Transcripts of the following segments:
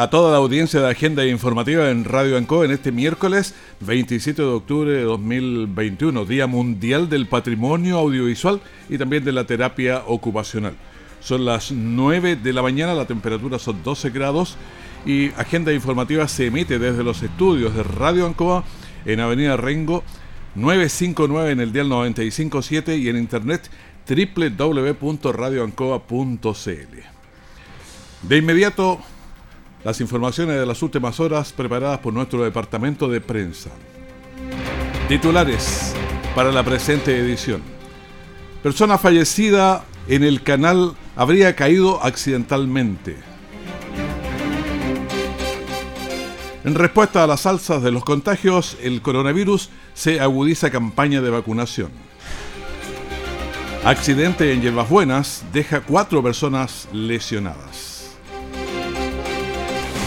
a toda la audiencia de Agenda Informativa en Radio Anco en este miércoles 27 de octubre de 2021, Día Mundial del Patrimonio Audiovisual y también de la Terapia Ocupacional. Son las 9 de la mañana, la temperatura son 12 grados y Agenda Informativa se emite desde los estudios de Radio Ancoa en Avenida Rengo 959 en el dial 957 y en internet www.radioancoa.cl. De inmediato, las informaciones de las últimas horas preparadas por nuestro departamento de prensa. Titulares para la presente edición. Persona fallecida en el canal habría caído accidentalmente. En respuesta a las alzas de los contagios, el coronavirus se agudiza campaña de vacunación. Accidente en Hierbas Buenas deja cuatro personas lesionadas.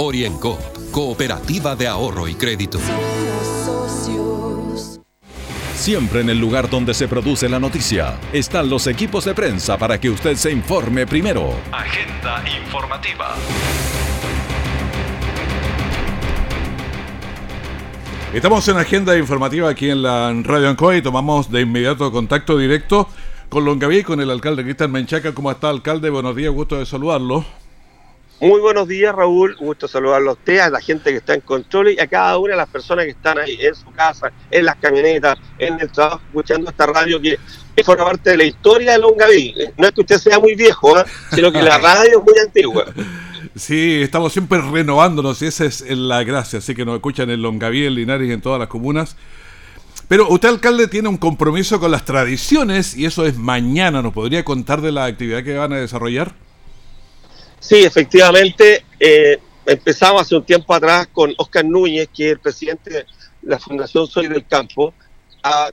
Oriencop Cooperativa de Ahorro y Crédito. Siempre en el lugar donde se produce la noticia están los equipos de prensa para que usted se informe primero. Agenda informativa. Estamos en agenda informativa aquí en la Radio Ancoa y tomamos de inmediato contacto directo con Longaví y con el alcalde Cristian Menchaca. ¿Cómo está, alcalde? Buenos días, gusto de saludarlo. Muy buenos días, Raúl. Gusto saludarlo a usted, a la gente que está en control y a cada una de las personas que están ahí en su casa, en las camionetas, en el trabajo, escuchando esta radio que forma parte de la historia de Longaví. No es que usted sea muy viejo, ¿eh? sino que la radio es muy antigua. Sí, estamos siempre renovándonos y esa es la gracia. Así que nos escuchan en Longaví, en Linares y en todas las comunas. Pero usted, alcalde, tiene un compromiso con las tradiciones y eso es mañana. ¿Nos podría contar de la actividad que van a desarrollar? Sí, efectivamente, eh, empezamos hace un tiempo atrás con Oscar Núñez, que es el presidente de la Fundación Soy del Campo, a,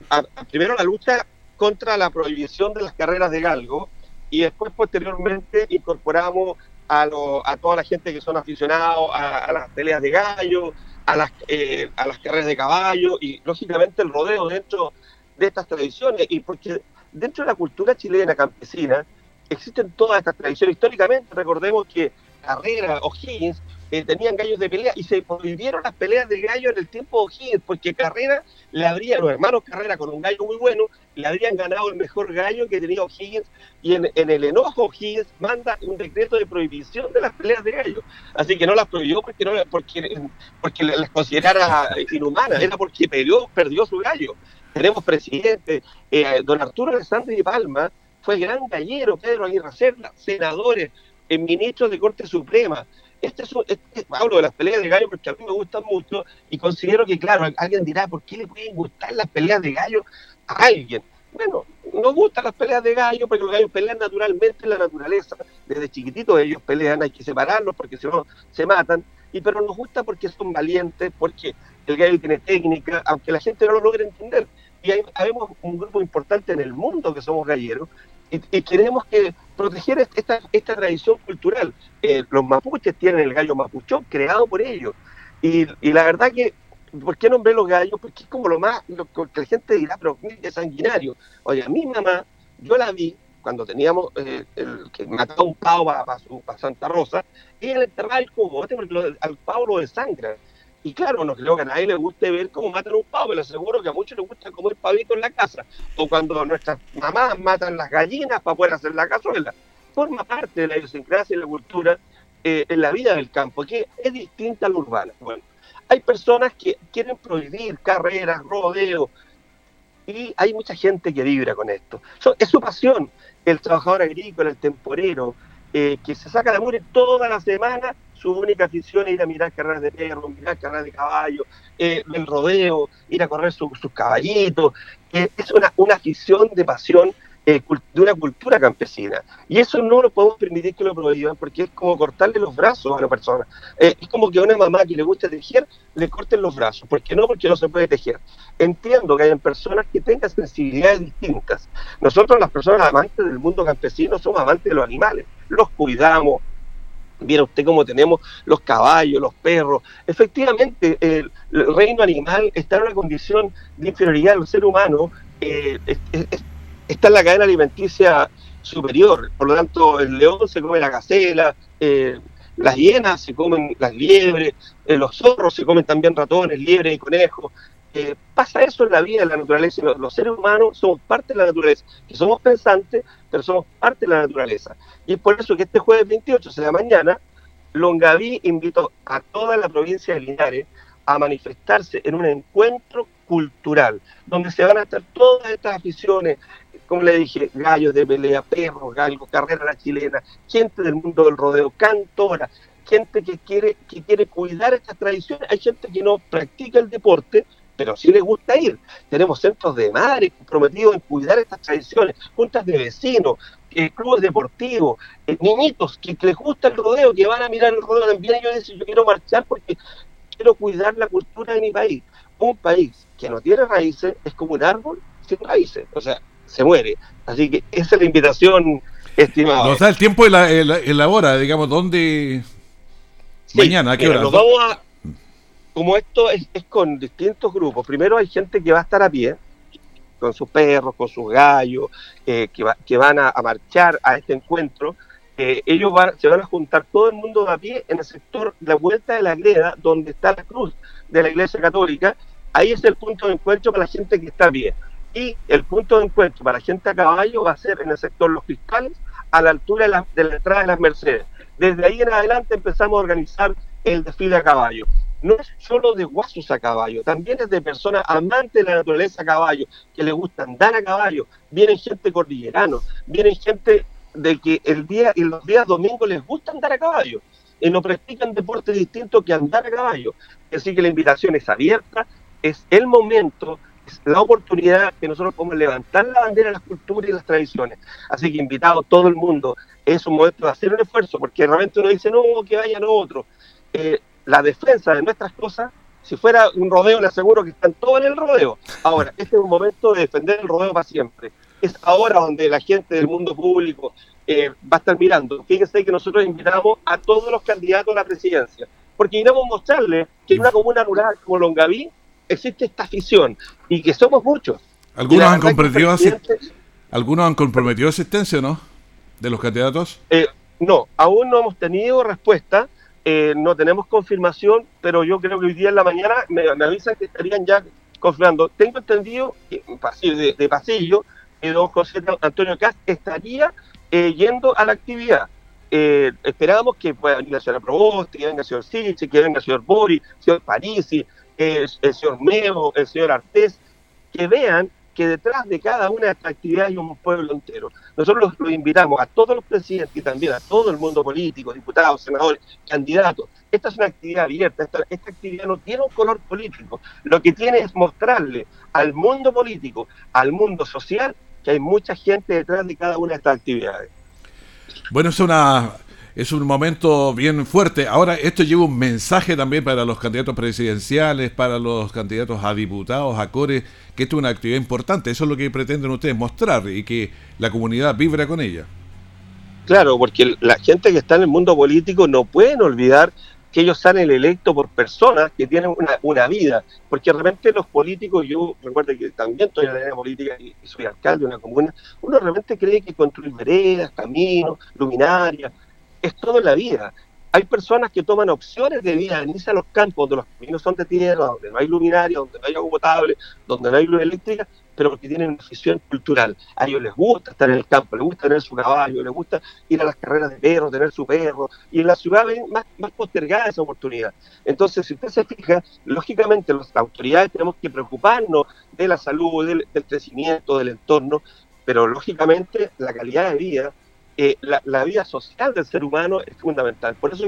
primero la lucha contra la prohibición de las carreras de galgo y después posteriormente incorporamos a, a toda la gente que son aficionados a, las peleas de gallo, a las, eh, a las carreras de caballo y lógicamente el rodeo dentro de estas tradiciones y porque dentro de la cultura chilena campesina existen todas estas tradiciones. Históricamente, recordemos que Carrera, O'Higgins, eh, tenían gallos de pelea y se prohibieron las peleas de gallo en el tiempo de O'Higgins, porque Carrera le habría, los hermanos Carrera con un gallo muy bueno, le habrían ganado el mejor gallo que tenía O'Higgins y en, el enojo O'Higgins manda un decreto de prohibición de las peleas de gallo. Así que no las prohibió porque, no, porque, porque las considerara inhumanas, era porque perdió, perdió su gallo. Tenemos presidente, eh, don Arturo Alessandri Palma, fue gran gallero, Pedro Aguirre Cerda, senadores, eh, ministros de Corte Suprema. Este es, este, hablo de las peleas de gallo porque a mí me gustan mucho y considero que, claro, alguien dirá, ¿por qué le pueden gustar las peleas de gallo a alguien? Bueno, no gustan las peleas de gallo porque los gallos pelean naturalmente en la naturaleza. Desde chiquititos ellos pelean, hay que separarlos porque si no se matan. Y pero nos gusta porque son valientes, porque el gallo tiene técnica, aunque la gente no lo logre entender. Y hay, un grupo importante en el mundo que somos galleros y, queremos que proteger esta, esta tradición cultural. Eh, los mapuches tienen el gallo mapuchón creado por ellos. Y, la verdad que, ¿por qué nombré los gallos? Porque es como lo más, lo que la gente dirá, pero es sanguinario. Oye, a mi mamá, yo la vi cuando teníamos eh, el que mataba un pavo para, Santa Rosa, y él enterraba el cubo, porque al pavo lo desangra. Y claro, no creo que a nadie le guste ver cómo matan un pavo, pero seguro que a muchos les gusta comer pavito en la casa. O cuando nuestras mamás matan las gallinas para poder hacer la cazuela. Forma parte de la idiosincrasia y la cultura. eh, en la vida del campo, que es distinta a la urbana. Bueno, hay personas que quieren prohibir carreras, rodeos, y hay mucha gente que vibra con esto. es su pasión, el trabajador agrícola, el temporero, eh, que se saca de mure toda la semana, su única afición es ir a mirar carreras de perro, mirar carreras de caballo, eh, el rodeo, ir a correr sus caballitos. es una, afición de pasión eh, de una cultura campesina. Y eso no lo podemos permitir que lo prohíban porque es como cortarle los brazos a una persona. Eh, es como que a una mamá que le gusta tejer, le corten los brazos. ¿Por qué no? Porque no se puede tejer. Entiendo que hay personas que tengan sensibilidades distintas. Nosotros, las personas amantes del mundo campesino, somos amantes de los animales. Los cuidamos, Viera usted cómo tenemos los caballos, los perros. Efectivamente, el, reino animal está en una condición de inferioridad al ser humano. Eh, está en la cadena alimenticia superior. Por lo tanto, el león se come la gacela, eh, las hienas se comen las liebres, eh, los zorros se comen también ratones, liebres y conejos. Pasa eso en la vida de la naturaleza. Los, los, seres humanos somos parte de la naturaleza, que somos pensantes, pero somos parte de la naturaleza. Y es por eso que este jueves 28, o sea, mañana, Longaví invitó a toda la provincia de Linares a manifestarse en un encuentro cultural, donde se van a estar todas estas aficiones, como le dije, gallos de pelea, perros, galgos, carrera la chilena, gente del mundo del rodeo, cantora, gente que quiere, que quiere cuidar estas tradiciones. Hay gente que no practica el deporte, pero sí le gusta ir. Tenemos centros de madres comprometidos en cuidar estas tradiciones, juntas de vecinos, eh, clubes deportivos, eh, niñitos que, les gusta el rodeo, que van a mirar el rodeo también. Ellos dicen, yo quiero marchar porque quiero cuidar la cultura de mi país. Un país que no tiene raíces es como un árbol sin raíces. O sea, se muere. Así que esa es la invitación, estimado. Nos da el tiempo y la, la, hora, digamos, ¿dónde? Mañana, ¿a qué hora? Nos vamos a, como esto es, con distintos grupos, primero hay gente que va a estar a pie, con sus perros, con sus gallos, eh, que, que, van a, marchar a este encuentro. Eh, ellos van, se van a juntar todo el mundo de a pie en el sector, la vuelta de la greda, donde está la cruz de la Iglesia Católica. Ahí es el punto de encuentro para la gente que está a pie. Y el punto de encuentro para gente a caballo va a ser en el sector Los Fiscales, a la altura de la, entrada de las Mercedes. Desde ahí en adelante empezamos a organizar el desfile a caballo. No es solo de guasos a caballo, también es de personas amantes de la naturaleza a caballo, que les gusta andar a caballo. Vienen gente cordillerano, vienen gente de que el día y los días domingos les gusta andar a caballo y no practican deporte distinto que andar a caballo. Así que la invitación es abierta, es el momento la oportunidad que nosotros podemos levantar la bandera de las culturas y las tradiciones. Así que invitado todo el mundo, es un momento de hacer un esfuerzo, porque realmente uno dice, no, que vayan otros. Eh, la defensa de nuestras cosas, si fuera un rodeo, le aseguro que están todos en el rodeo. Ahora, este es un momento de defender el rodeo para siempre. Es ahora donde la gente del mundo público eh, va a estar mirando. Fíjense que nosotros invitamos a todos los candidatos a la presidencia, porque queremos mostrarles que en una comuna rural como Longaví existe esta afición y que somos muchos. ¿Algunos han comprometido ¿Algunos han comprometido asistencia, no? ¿De los candidatos? Eh, no, aún no hemos tenido respuesta, eh, no tenemos confirmación, pero yo creo que hoy día en la mañana me, avisan que estarían ya confirmando. Tengo entendido que de, pasillo, que don José Antonio Cast estaría eh, yendo a la actividad. esperamos que pueda venir la señora Proboste, que venga el señor Siche, que venga el señor Bori, el señor Parisi, el, señor Meo, el señor Artés, que vean que detrás de cada una de estas actividades hay un pueblo entero. Nosotros los, invitamos a todos los presidentes y también a todo el mundo político, diputados, senadores, candidatos. Esta es una actividad abierta, esta, esta actividad no tiene un color político. Lo que tiene es mostrarle al mundo político, al mundo social, que hay mucha gente detrás de cada una de estas actividades. Bueno, es una es un momento bien fuerte. Ahora, esto lleva un mensaje también para los candidatos presidenciales, para los candidatos a diputados, a core, que esto es una actividad importante. Eso es lo que pretenden ustedes mostrar y que la comunidad vibra con ella. Claro, porque la gente que está en el mundo político no pueden olvidar que ellos salen electos por personas que tienen una, vida, porque realmente los políticos, yo recuerdo que también estoy en la política y soy alcalde de una comuna, uno realmente cree que construir veredas, caminos, luminarias, es todo en la vida. Hay personas que toman opciones de vida, venirse a los campos donde los caminos son de tierra, donde no hay luminaria, donde no hay agua potable, donde no hay luz eléctrica, pero porque tienen una afición cultural. A ellos les gusta estar en el campo, les gusta tener su caballo, les gusta ir a las carreras de perro, tener su perro, y en la ciudad ven más, más postergada esa oportunidad. Entonces, si usted se fija, lógicamente las autoridades tenemos que preocuparnos de la salud, del, crecimiento, del entorno, pero lógicamente la calidad de vida eh, la, la, vida social del ser humano es fundamental. Por eso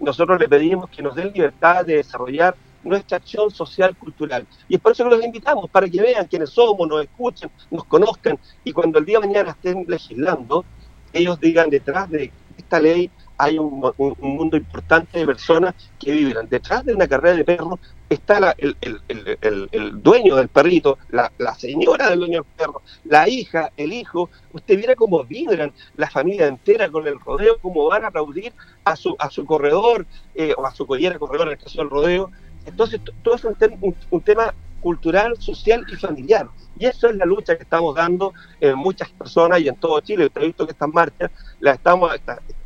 nosotros le pedimos que nos den libertad de desarrollar nuestra acción social cultural. Y es por eso que los invitamos, para que vean quiénes somos, nos escuchen, nos conozcan, y cuando el día de mañana estén legislando, ellos digan detrás de esta ley hay un, mundo importante de personas que viven. Detrás de una carrera de perros está el, dueño del perrito, la, señora del dueño del perro, la hija, el hijo. Usted viera cómo vibran la familia entera con el rodeo, cómo van a aplaudir a su, a su corredor eh, o a su collera corredor en el caso del rodeo. Entonces, todo es un, tema cultural, social y familiar. Y eso es la lucha que estamos dando en muchas personas y en todo Chile. Usted ha visto que estas marchas, las estamos,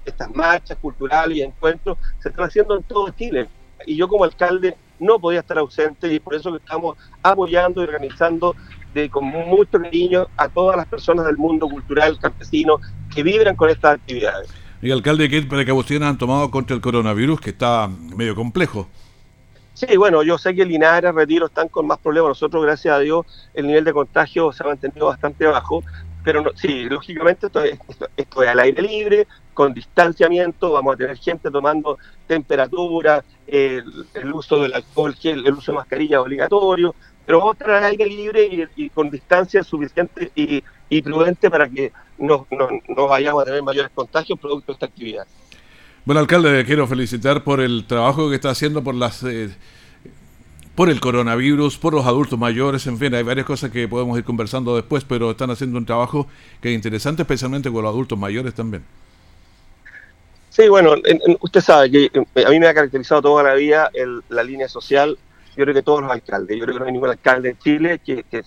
estas, marchas culturales y encuentros se están haciendo en todo Chile. Y yo como alcalde no podía estar ausente y por eso que estamos apoyando y organizando de, con mucho cariño a todas las personas del mundo cultural campesino que vibran con estas actividades. Y alcalde, ¿qué precauciones han tomado contra el coronavirus que está medio complejo? Sí, bueno, yo sé que Linares, Retiro están con más problemas. Nosotros, gracias a Dios, el nivel de contagio se ha mantenido bastante bajo. Pero sí, lógicamente esto es, esto, es al aire libre, con distanciamiento, vamos a tener gente tomando temperatura, el, uso del alcohol, el, el uso de mascarilla obligatorio, pero vamos a estar al aire libre y, con distancia suficiente y, prudente para que no, no, vayamos a tener mayores contagios producto de esta actividad. Bueno, alcalde, quiero felicitar por el trabajo que está haciendo por las eh, por el coronavirus, por los adultos mayores, en fin, hay varias cosas que podemos ir conversando después, pero están haciendo un trabajo que es interesante, especialmente con los adultos mayores también. Sí, bueno, usted sabe que eh, a mí me ha caracterizado toda la vida la línea social, yo creo que todos los alcaldes, yo creo que no hay ningún alcalde en Chile que, que,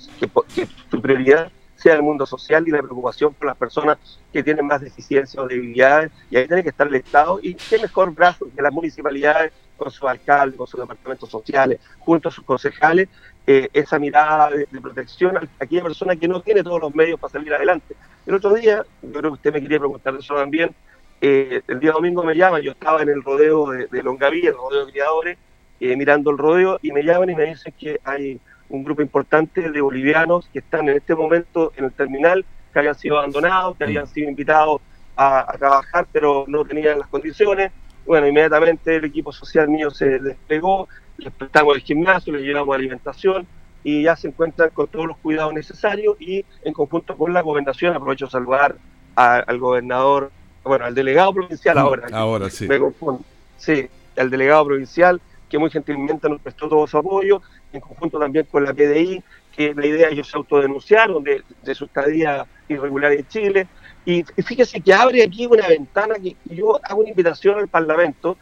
que su prioridad sea el mundo social y la preocupación por las personas que tienen más deficiencias o debilidades, y ahí tiene que estar el Estado, y qué mejor brazo que las municipalidades con sus alcaldes, con sus departamentos sociales, junto a sus concejales, eh, esa mirada de, protección a aquella persona que no tiene todos los medios para salir adelante. El otro día, yo creo que usted me quería preguntar eso también, eh, el día domingo me llaman, yo estaba en el rodeo de, de Longaví, el rodeo de criadores, eh, mirando el rodeo, y me llaman y me dicen que hay un grupo importante de bolivianos que están en este momento en el terminal, que habían sido abandonados, que habían sido invitados a, trabajar, pero no tenían las condiciones. Bueno, inmediatamente el equipo social mío se desplegó, les prestamos el gimnasio, les llevamos alimentación y ya se encuentran con todos los cuidados necesarios y en conjunto con la gobernación aprovecho a saludar al gobernador, bueno, al delegado provincial mm, ahora. Ahora sí. Me confundo. Sí, al delegado provincial que muy gentilmente nos prestó todo su apoyo en conjunto también con la PDI, que la idea ellos se autodenunciaron de, de su estadía irregular en Chile. Y fíjese que abre aquí una ventana que yo hago una invitación al Parlamento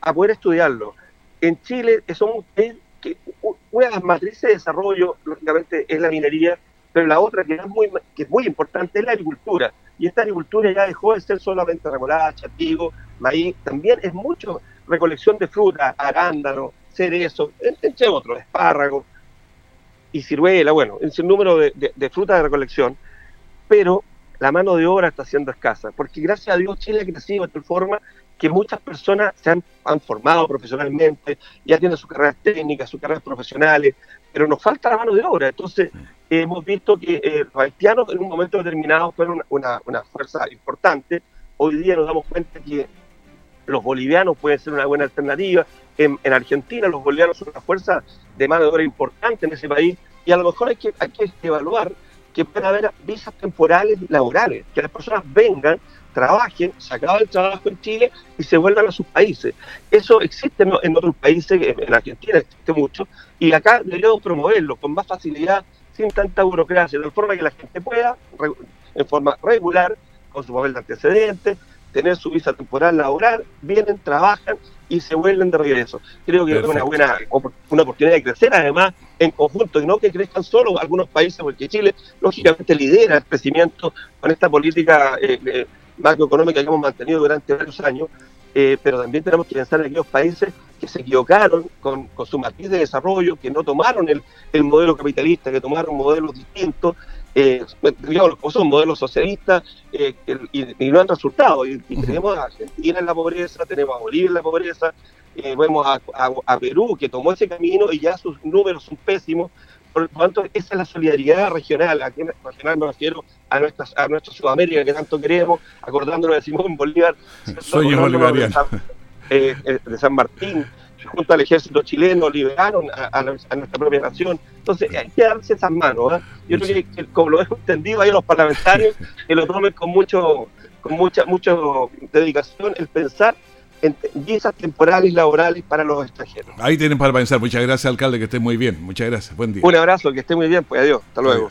a poder estudiarlo. En Chile somos que una de las matrices de desarrollo, lógicamente, es la minería, pero la otra que es muy, que es muy importante es la agricultura. Y esta agricultura ya dejó de ser solamente remolacha, trigo, maíz, también es mucho recolección de fruta, arándano, cerezo, entre otros, espárragos y ciruela, bueno, en un número de, frutas de recolección, pero la mano de obra está siendo escasa, porque gracias a Dios Chile ha crecido de tal forma que muchas personas se han, formado profesionalmente, ya tienen sus carreras técnicas, sus carreras profesionales, pero nos falta la mano de obra. Entonces, hemos visto que eh, los haitianos en un momento determinado fueron una, una, fuerza importante. Hoy día nos damos cuenta que los bolivianos pueden ser una buena alternativa, en, Argentina los bolivianos son una fuerza de mano de obra importante en ese país y a lo mejor hay que, hay que evaluar que pueden haber visas temporales laborales, que las personas vengan, trabajen, se acaba el trabajo en Chile y se vuelvan a sus países. Eso existe en, otros países, en Argentina existe mucho, y acá deberíamos promoverlo con más facilidad, sin tanta burocracia, de forma que la gente pueda, en forma regular, con su papel de antecedentes, tener su visa temporal laboral, vienen, trabajan y se vuelven de regreso. Creo que es una buena una oportunidad de crecer, además, en conjunto, y no que crezcan solo algunos países, porque Chile, lógicamente, lidera el crecimiento con esta política eh, eh, macroeconómica que hemos mantenido durante varios años, eh, pero también tenemos que pensar en aquellos países que se equivocaron con, su matriz de desarrollo, que no tomaron el, modelo capitalista, que tomaron modelos distintos, eh, digamos, son modelos socialistas eh, y, no han resultado. Y, tenemos a Argentina en la pobreza, tenemos a Bolivia en la pobreza, eh, vemos a, Perú que tomó ese camino y ya sus números son pésimos. Por lo tanto, esa es la solidaridad regional. Aquí regional me refiero a nuestra, a nuestra Sudamérica que tanto queremos, acordándonos de Simón Bolívar. Soy bolivariano. Eh, eh, de San Martín, junto al ejército chileno, liberaron a, nuestra propia nación. Entonces hay que darse esas manos. ¿eh? Yo creo que, como lo hemos entendido ahí los parlamentarios, que lo tomen con mucho con mucha mucho dedicación el pensar en visas temporales laborales para los extranjeros. Ahí tienen para pensar. Muchas gracias, alcalde, que esté muy bien. Muchas gracias. Buen día. Un abrazo, que esté muy bien. Pues adiós. Hasta luego.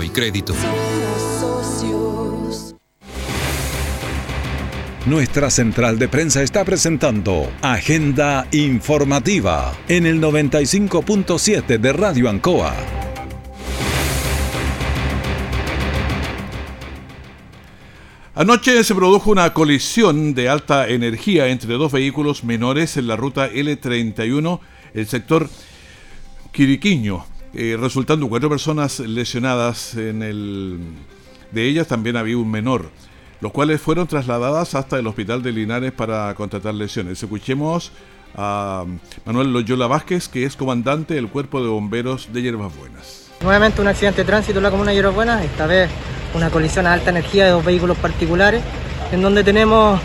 y Crédito. Nuestra central de prensa está presentando Agenda Informativa en el 95.7 de Radio Ancoa. Anoche se produjo una colisión de alta energía entre dos vehículos menores en la ruta L31, el sector Quiriquiño, eh, resultando cuatro personas lesionadas. En el, de ellas también había un menor, los cuales fueron trasladadas hasta el hospital de Linares para contratar lesiones. Escuchemos a Manuel Loyola Vázquez, que es comandante del Cuerpo de Bomberos de Hierbas Buenas. Nuevamente un accidente de tránsito en la comuna de Hierbas Buenas, esta vez una colisión a alta energía de dos vehículos particulares, en donde tenemos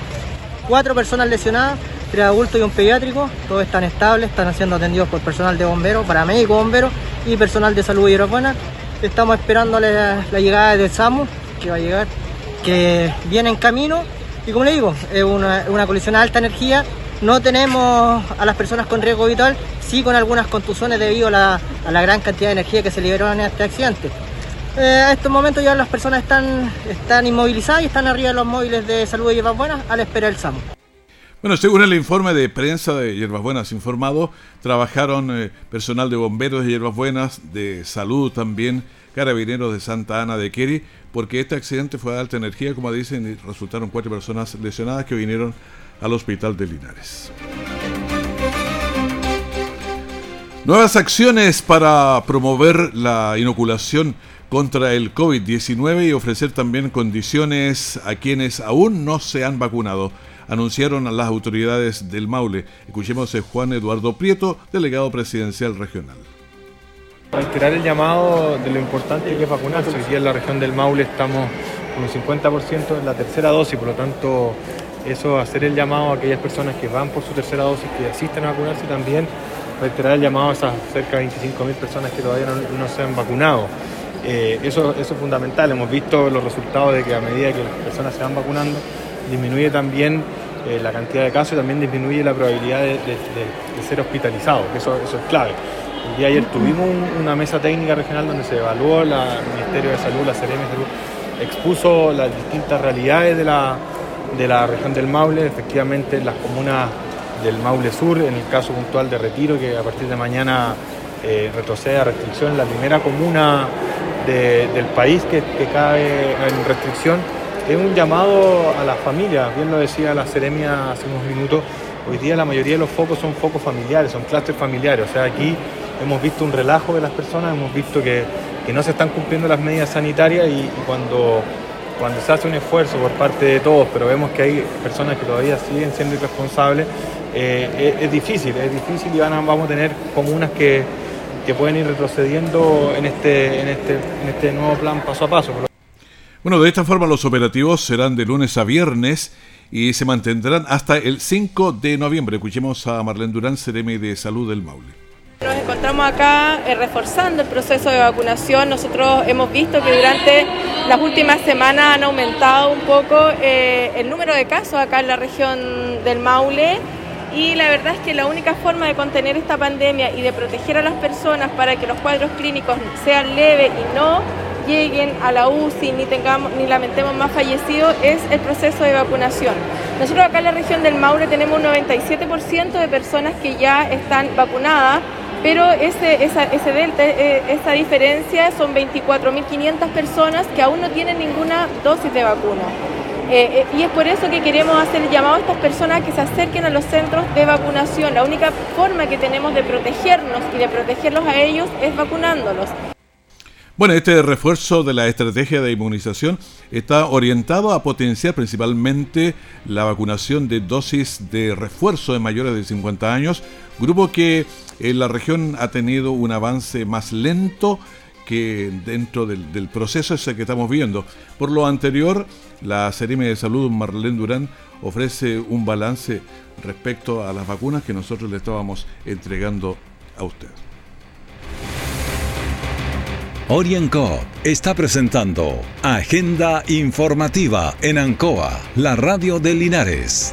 cuatro personas lesionadas, tres adultos y un pediátrico, todos están estables, están siendo atendidos por personal de bomberos, paramédicos bomberos y personal de salud buena. Estamos esperando la, llegada del SAMU, que va a llegar, que viene en camino. Y como le digo, es una, colisión a alta energía. No tenemos a las personas con riesgo vital, sí con algunas contusiones debido a la, gran cantidad de energía que se liberó en este accidente. Eh, a estos momentos ya las personas están, están inmovilizadas y están arriba de los móviles de salud y hierbas buenas al esperar el SAMU. Bueno, según el informe de prensa de Hierbas Buenas informado, trabajaron eh, personal de bomberos de Hierbas Buenas, de salud también, carabineros de Santa Ana de Keri, porque este accidente fue de alta energía, como dicen, y resultaron cuatro personas lesionadas que vinieron al hospital de Linares. Nuevas acciones para promover la inoculación contra el COVID-19 y ofrecer también condiciones a quienes aún no se han vacunado anunciaron a las autoridades del Maule. Escuchemos a Juan Eduardo Prieto, delegado presidencial regional. Reiterar el llamado de lo importante que es vacunarse. Hoy día en la región del Maule estamos con un 50% en la tercera dosis, por lo tanto, eso, hacer el llamado a aquellas personas que van por su tercera dosis, que asisten a vacunarse también, reiterar el llamado a esas cerca de 25.000 personas que todavía no, se han vacunado. Eh, eso, eso es fundamental, hemos visto los resultados de que a medida que las personas se van vacunando, disminuye también eh, la cantidad de casos y también disminuye la probabilidad de, ser hospitalizado, que eso, eso, es clave. El día de ayer tuvimos una mesa técnica regional donde se evaluó el Ministerio de Salud, la Seremi de Salud, expuso las distintas realidades de la, de la región del Maule, efectivamente las comunas del Maule Sur, en el caso puntual de Retiro, que a partir de mañana eh, retrocede a restricción, la primera comuna del país que, que cae en restricción. Es un llamado a las familias, bien lo decía la Seremia hace unos minutos, hoy día la mayoría de los focos son focos familiares, son clústeres familiares, o sea, aquí hemos visto un relajo de las personas, hemos visto que, no se están cumpliendo las medidas sanitarias y, cuando, cuando se hace un esfuerzo por parte de todos, pero vemos que hay personas que todavía siguen siendo irresponsables, eh, es, difícil, es difícil y vamos a tener comunas que, que pueden ir retrocediendo en este, en, este, en este nuevo plan paso a paso. Bueno, de esta forma los operativos serán de lunes a viernes y se mantendrán hasta el 5 de noviembre. Escuchemos a Marlene Durán, CRM de Salud del Maule. Nos encontramos acá eh, reforzando el proceso de vacunación. Nosotros hemos visto que durante las últimas semanas han aumentado un poco eh, el número de casos acá en la región del Maule y la verdad es que la única forma de contener esta pandemia y de proteger a las personas para que los cuadros clínicos sean leves y no lleguen a la UCI ni tengamos ni lamentemos más fallecidos es el proceso de vacunación. Nosotros acá en la región del Maule tenemos un 97% de personas que ya están vacunadas pero ese, delta, eh, esa diferencia son 24.500 personas que aún no tienen ninguna dosis de vacuna. Eh, eh, y es por eso que queremos hacer el llamado a estas personas que se acerquen a los centros de vacunación. La única forma que tenemos de protegernos y de protegerlos a ellos es vacunándolos. Bueno, este refuerzo de la estrategia de inmunización está orientado a potenciar principalmente la vacunación de dosis de refuerzo de mayores de 50 años, grupo que en la región ha tenido un avance más lento que dentro del, proceso ese que estamos viendo. Por lo anterior, la Serime de Salud Marlene Durán ofrece un balance respecto a las vacunas que nosotros le estábamos entregando a usted. Orienco está presentando Agenda Informativa en Ancoa, la radio de Linares.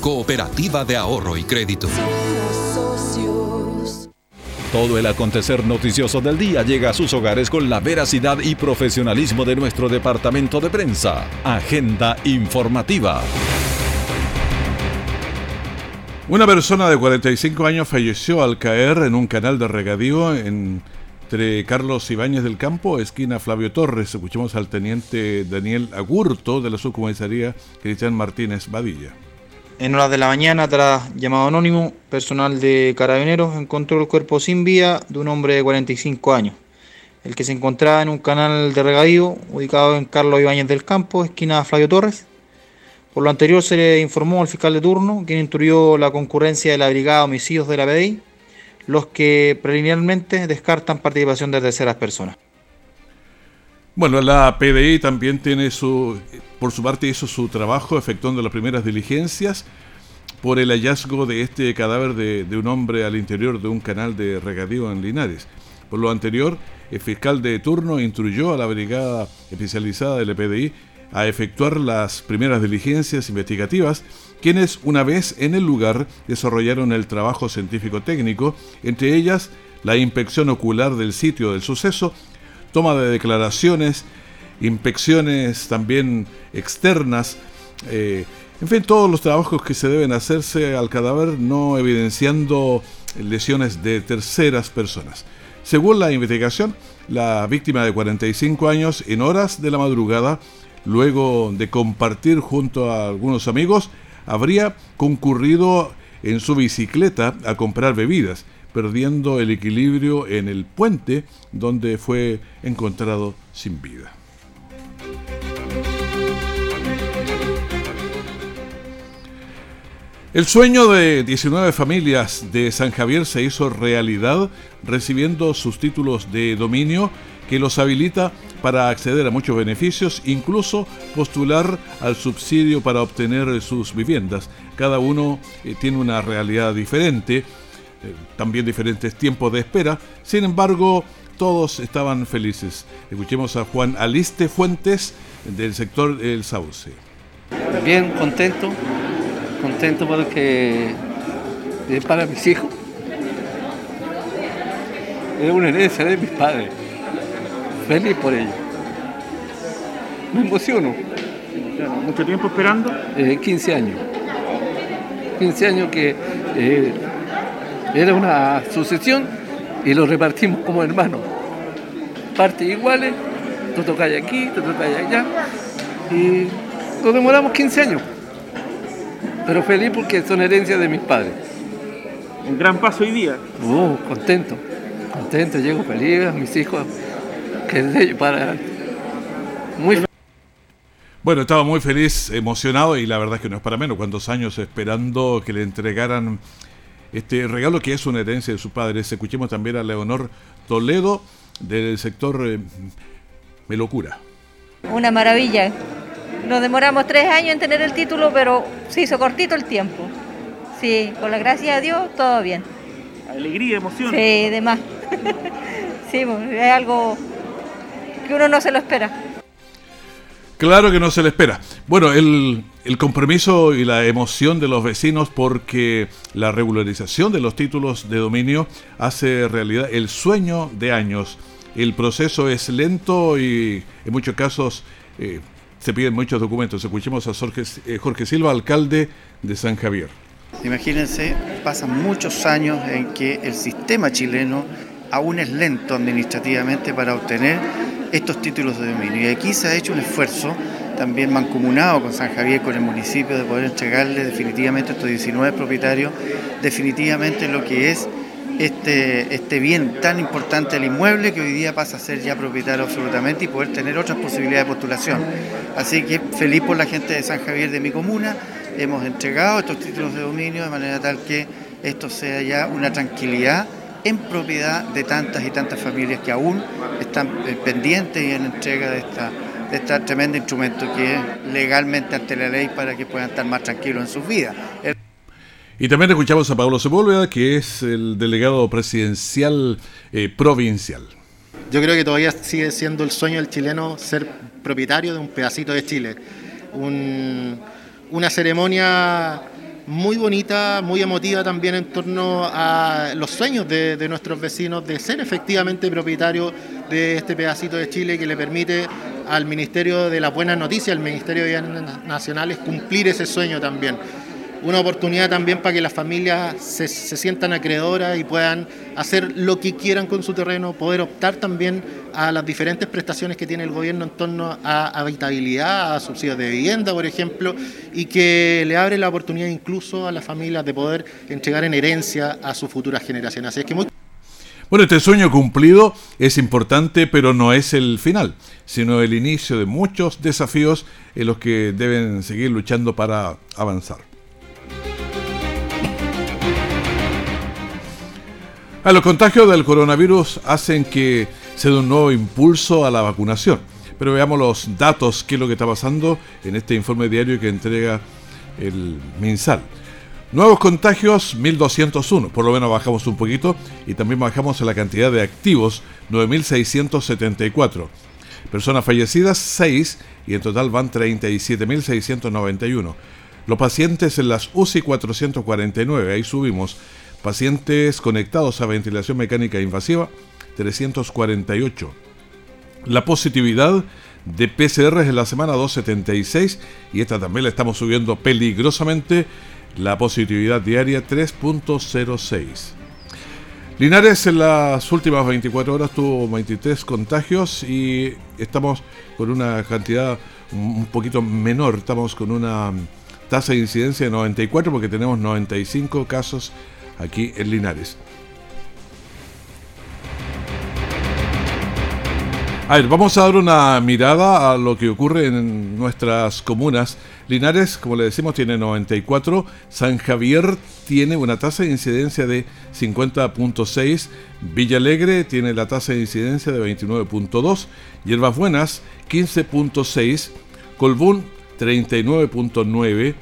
Cooperativa de Ahorro y Crédito. Todo el acontecer noticioso del día llega a sus hogares con la veracidad y profesionalismo de nuestro departamento de prensa. Agenda informativa. Una persona de 45 años falleció al caer en un canal de regadío entre Carlos Ibáñez del Campo, esquina Flavio Torres. Escuchemos al teniente Daniel Agurto de la subcomisaría Cristian Martínez Badilla. En horas de la mañana, tras llamado anónimo, personal de carabineros encontró el cuerpo sin vía de un hombre de 45 años, el que se encontraba en un canal de regadío ubicado en Carlos Ibáñez del Campo, esquina Flavio Torres. Por lo anterior se le informó al fiscal de turno, quien instruyó la concurrencia de la Brigada de Homicidios de la PDI, los que preliminarmente descartan participación de terceras personas. Bueno, la PDI también tiene su, por su parte hizo su trabajo efectuando las primeras diligencias por el hallazgo de este cadáver de, un hombre al interior de un canal de regadío en Linares. Por lo anterior, el fiscal de turno instruyó a la brigada especializada del PDI a efectuar las primeras diligencias investigativas, quienes una vez en el lugar desarrollaron el trabajo científico técnico, entre ellas la inspección ocular del sitio del suceso toma de declaraciones, inspecciones también externas, eh, en fin, todos los trabajos que se deben hacerse al cadáver no evidenciando lesiones de terceras personas. Según la investigación, la víctima de 45 años en horas de la madrugada, luego de compartir junto a algunos amigos, habría concurrido en su bicicleta a comprar bebidas perdiendo el equilibrio en el puente donde fue encontrado sin vida. El sueño de 19 familias de San Javier se hizo realidad recibiendo sus títulos de dominio que los habilita para acceder a muchos beneficios, incluso postular al subsidio para obtener sus viviendas. Cada uno eh, tiene una realidad diferente eh, también diferentes tiempos de espera. Sin embargo, todos estaban felices. Escuchemos a Juan Aliste Fuentes del sector El Sauce. Bien, contento, contento porque es para mis hijos. Es una herencia de mis padres. Feliz por ello. Me emociono. ¿Mucho tiempo esperando? 15 eh, años. 15 años que eh, era una sucesión y lo repartimos como hermanos. Partes iguales, tú tocas aquí, tú tocas allá. Y nos demoramos 15 años. Pero feliz porque son herencias de mis padres. Un gran paso hoy día. Uh, contento. Contento, llego feliz, mis hijos, que de para muy Bueno, estaba muy feliz, emocionado y la verdad es que no es para menos. Cuántos años esperando que le entregaran este regalo que es una herencia de sus padres. Escuchemos también a Leonor Toledo del sector eh, Melocura. Una maravilla. Nos demoramos tres años en tener el título, pero se hizo cortito el tiempo. Sí, con la gracia de Dios, todo bien. Alegría, emoción. Sí, de más. sí, es algo que uno no se lo espera. Claro que no se le espera. Bueno, el, el, compromiso y la emoción de los vecinos porque la regularización de los títulos de dominio hace realidad el sueño de años. El proceso es lento y en muchos casos eh, se piden muchos documentos. Escuchemos a Jorge, eh, Jorge Silva, alcalde de San Javier. Imagínense, pasan muchos años en que el sistema chileno aún es lento administrativamente para obtener estos títulos de dominio. Y aquí se ha hecho un esfuerzo también mancomunado con San Javier, con el municipio, de poder entregarle definitivamente a estos 19 propietarios, definitivamente lo que es este, este bien tan importante, el inmueble, que hoy día pasa a ser ya propietario absolutamente y poder tener otras posibilidades de postulación. Así que feliz por la gente de San Javier de mi comuna, hemos entregado estos títulos de dominio de manera tal que esto sea ya una tranquilidad en propiedad de tantas y tantas familias que aún están eh, pendientes y en entrega de esta de este tremendo instrumento que es legalmente ante la ley para que puedan estar más tranquilos en sus vidas. Y también escuchamos a Pablo Sepúlveda, que es el delegado presidencial eh, provincial. Yo creo que todavía sigue siendo el sueño del chileno ser propietario de un pedacito de Chile. Un, una ceremonia muy bonita, muy emotiva también en torno a los sueños de, de, nuestros vecinos de ser efectivamente propietario de este pedacito de Chile que le permite al Ministerio de las Buenas Noticias, al Ministerio de Bienes Nacionales, cumplir ese sueño también. Una oportunidad también para que las familias se, sientan acreedoras y puedan hacer lo que quieran con su terreno, poder optar también a las diferentes prestaciones que tiene el gobierno en torno a habitabilidad, a subsidios de vivienda, por ejemplo, y que le abre la oportunidad incluso a las familias de poder entregar en herencia a sus futuras generaciones. Así es que muy bueno, este sueño cumplido es importante, pero no es el final, sino el inicio de muchos desafíos en los que deben seguir luchando para avanzar. A los contagios del coronavirus hacen que se dé un nuevo impulso a la vacunación. Pero veamos los datos, qué es lo que está pasando en este informe diario que entrega el MinSal. Nuevos contagios, 1201, por lo menos bajamos un poquito y también bajamos la cantidad de activos, 9674. Personas fallecidas, 6 y en total van 37.691. Los pacientes en las UCI 449, ahí subimos. Pacientes conectados a ventilación mecánica invasiva, 348. La positividad de PCR en la semana 276 y esta también la estamos subiendo peligrosamente la positividad diaria 3.06. Linares en las últimas 24 horas tuvo 23 contagios y estamos con una cantidad un poquito menor, estamos con una tasa de incidencia de 94 porque tenemos 95 casos aquí en Linares. A ver, vamos a dar una mirada a lo que ocurre en nuestras comunas. Linares, como le decimos, tiene 94. San Javier tiene una tasa de incidencia de 50.6. Villa Alegre tiene la tasa de incidencia de 29.2. Hierbas Buenas, 15.6. Colbún, 39.9.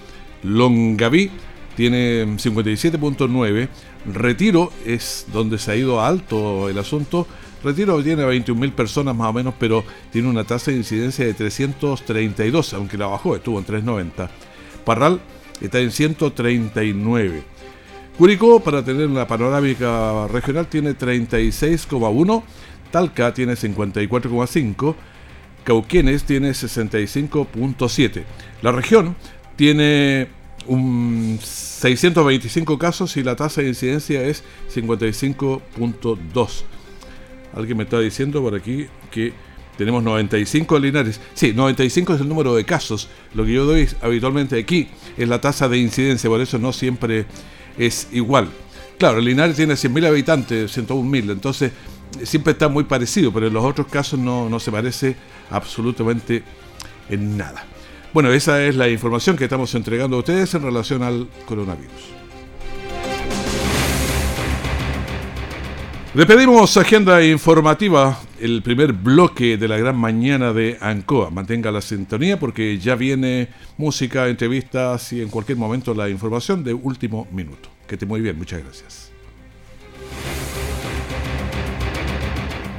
Longaví tiene 57.9. Retiro es donde se ha ido alto el asunto, Retiro tiene 21.000 personas más o menos, pero tiene una tasa de incidencia de 332, aunque la bajó, estuvo en 390. Parral está en 139. Curicó, para tener una panorámica regional, tiene 36,1. Talca tiene 54,5. Cauquenes tiene 65,7. La región tiene un 625 casos y la tasa de incidencia es 55.2. Alguien me está diciendo por aquí que tenemos 95 Linares. Sí, 95 es el número de casos. Lo que yo doy habitualmente aquí es la tasa de incidencia, por eso no siempre es igual. Claro, Linares tiene 100.000 habitantes, 101.000, entonces siempre está muy parecido, pero en los otros casos no, no se parece absolutamente en nada. Bueno, esa es la información que estamos entregando a ustedes en relación al coronavirus. Despedimos agenda informativa, el primer bloque de la gran mañana de Ancoa. Mantenga la sintonía porque ya viene música, entrevistas y en cualquier momento la información de último minuto. Que esté muy bien, muchas gracias.